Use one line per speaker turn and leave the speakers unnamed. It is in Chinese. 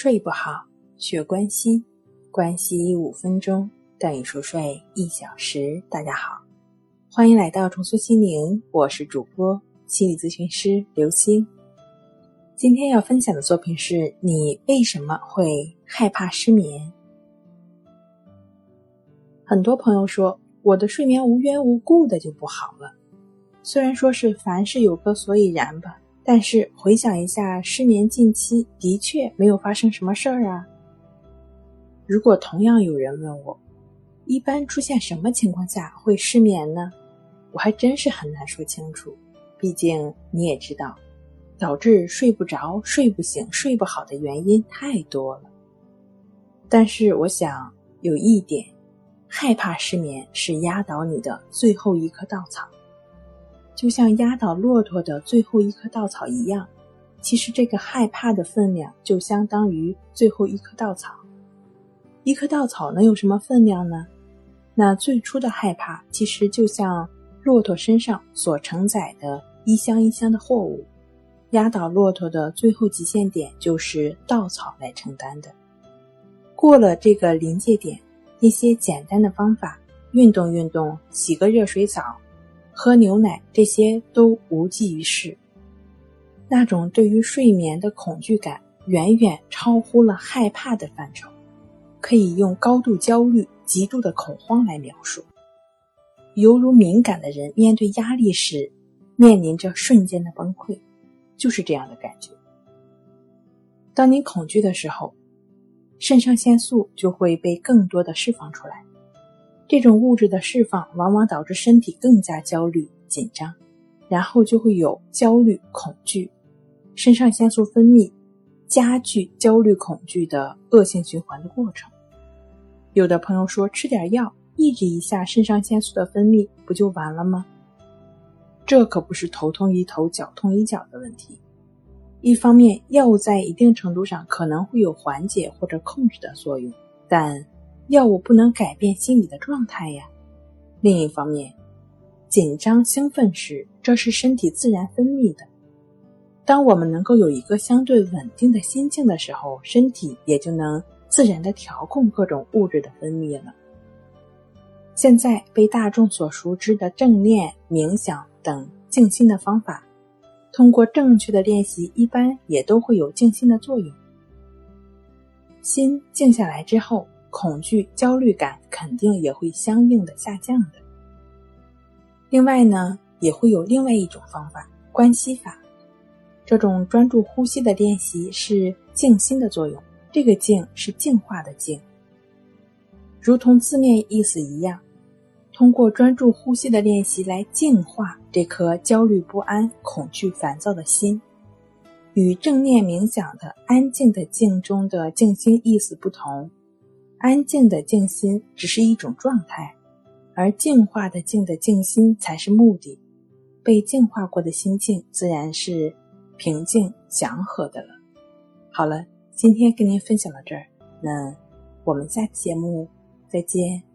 睡不好，学关西，关西五分钟等于熟睡一小时。大家好，欢迎来到重塑心灵，我是主播心理咨询师刘星。今天要分享的作品是你为什么会害怕失眠？很多朋友说我的睡眠无缘无故的就不好了，虽然说是凡事有个所以然吧。但是回想一下，失眠近期的确没有发生什么事儿啊。如果同样有人问我，一般出现什么情况下会失眠呢？我还真是很难说清楚。毕竟你也知道，导致睡不着、睡不醒、睡不好的原因太多了。但是我想有一点，害怕失眠是压倒你的最后一颗稻草。就像压倒骆驼的最后一棵稻草一样，其实这个害怕的分量就相当于最后一棵稻草。一棵稻草能有什么分量呢？那最初的害怕其实就像骆驼身上所承载的一箱一箱的货物，压倒骆驼的最后极限点就是稻草来承担的。过了这个临界点，一些简单的方法，运动运动，洗个热水澡。喝牛奶，这些都无济于事。那种对于睡眠的恐惧感，远远超乎了害怕的范畴，可以用高度焦虑、极度的恐慌来描述，犹如敏感的人面对压力时，面临着瞬间的崩溃，就是这样的感觉。当你恐惧的时候，肾上腺素就会被更多的释放出来。这种物质的释放往往导致身体更加焦虑紧张，然后就会有焦虑恐惧，肾上腺素分泌，加剧焦虑恐惧的恶性循环的过程。有的朋友说吃点药抑制一下肾上腺素的分泌不就完了吗？这可不是头痛医头脚痛医脚的问题。一方面，药物在一定程度上可能会有缓解或者控制的作用，但。药物不能改变心理的状态呀。另一方面，紧张兴奋时，这是身体自然分泌的。当我们能够有一个相对稳定的心境的时候，身体也就能自然的调控各种物质的分泌了。现在被大众所熟知的正念、冥想等静心的方法，通过正确的练习，一般也都会有静心的作用。心静下来之后。恐惧、焦虑感肯定也会相应的下降的。另外呢，也会有另外一种方法——关系法。这种专注呼吸的练习是静心的作用。这个“静”是净化的“静”，如同字面意思一样，通过专注呼吸的练习来净化这颗焦虑不安、恐惧烦躁的心。与正念冥想的安静的“静”中的静心意思不同。安静的静心只是一种状态，而净化的静的静心才是目的。被净化过的心境自然是平静祥和的了。好了，今天跟您分享到这儿，那我们下期节目再见。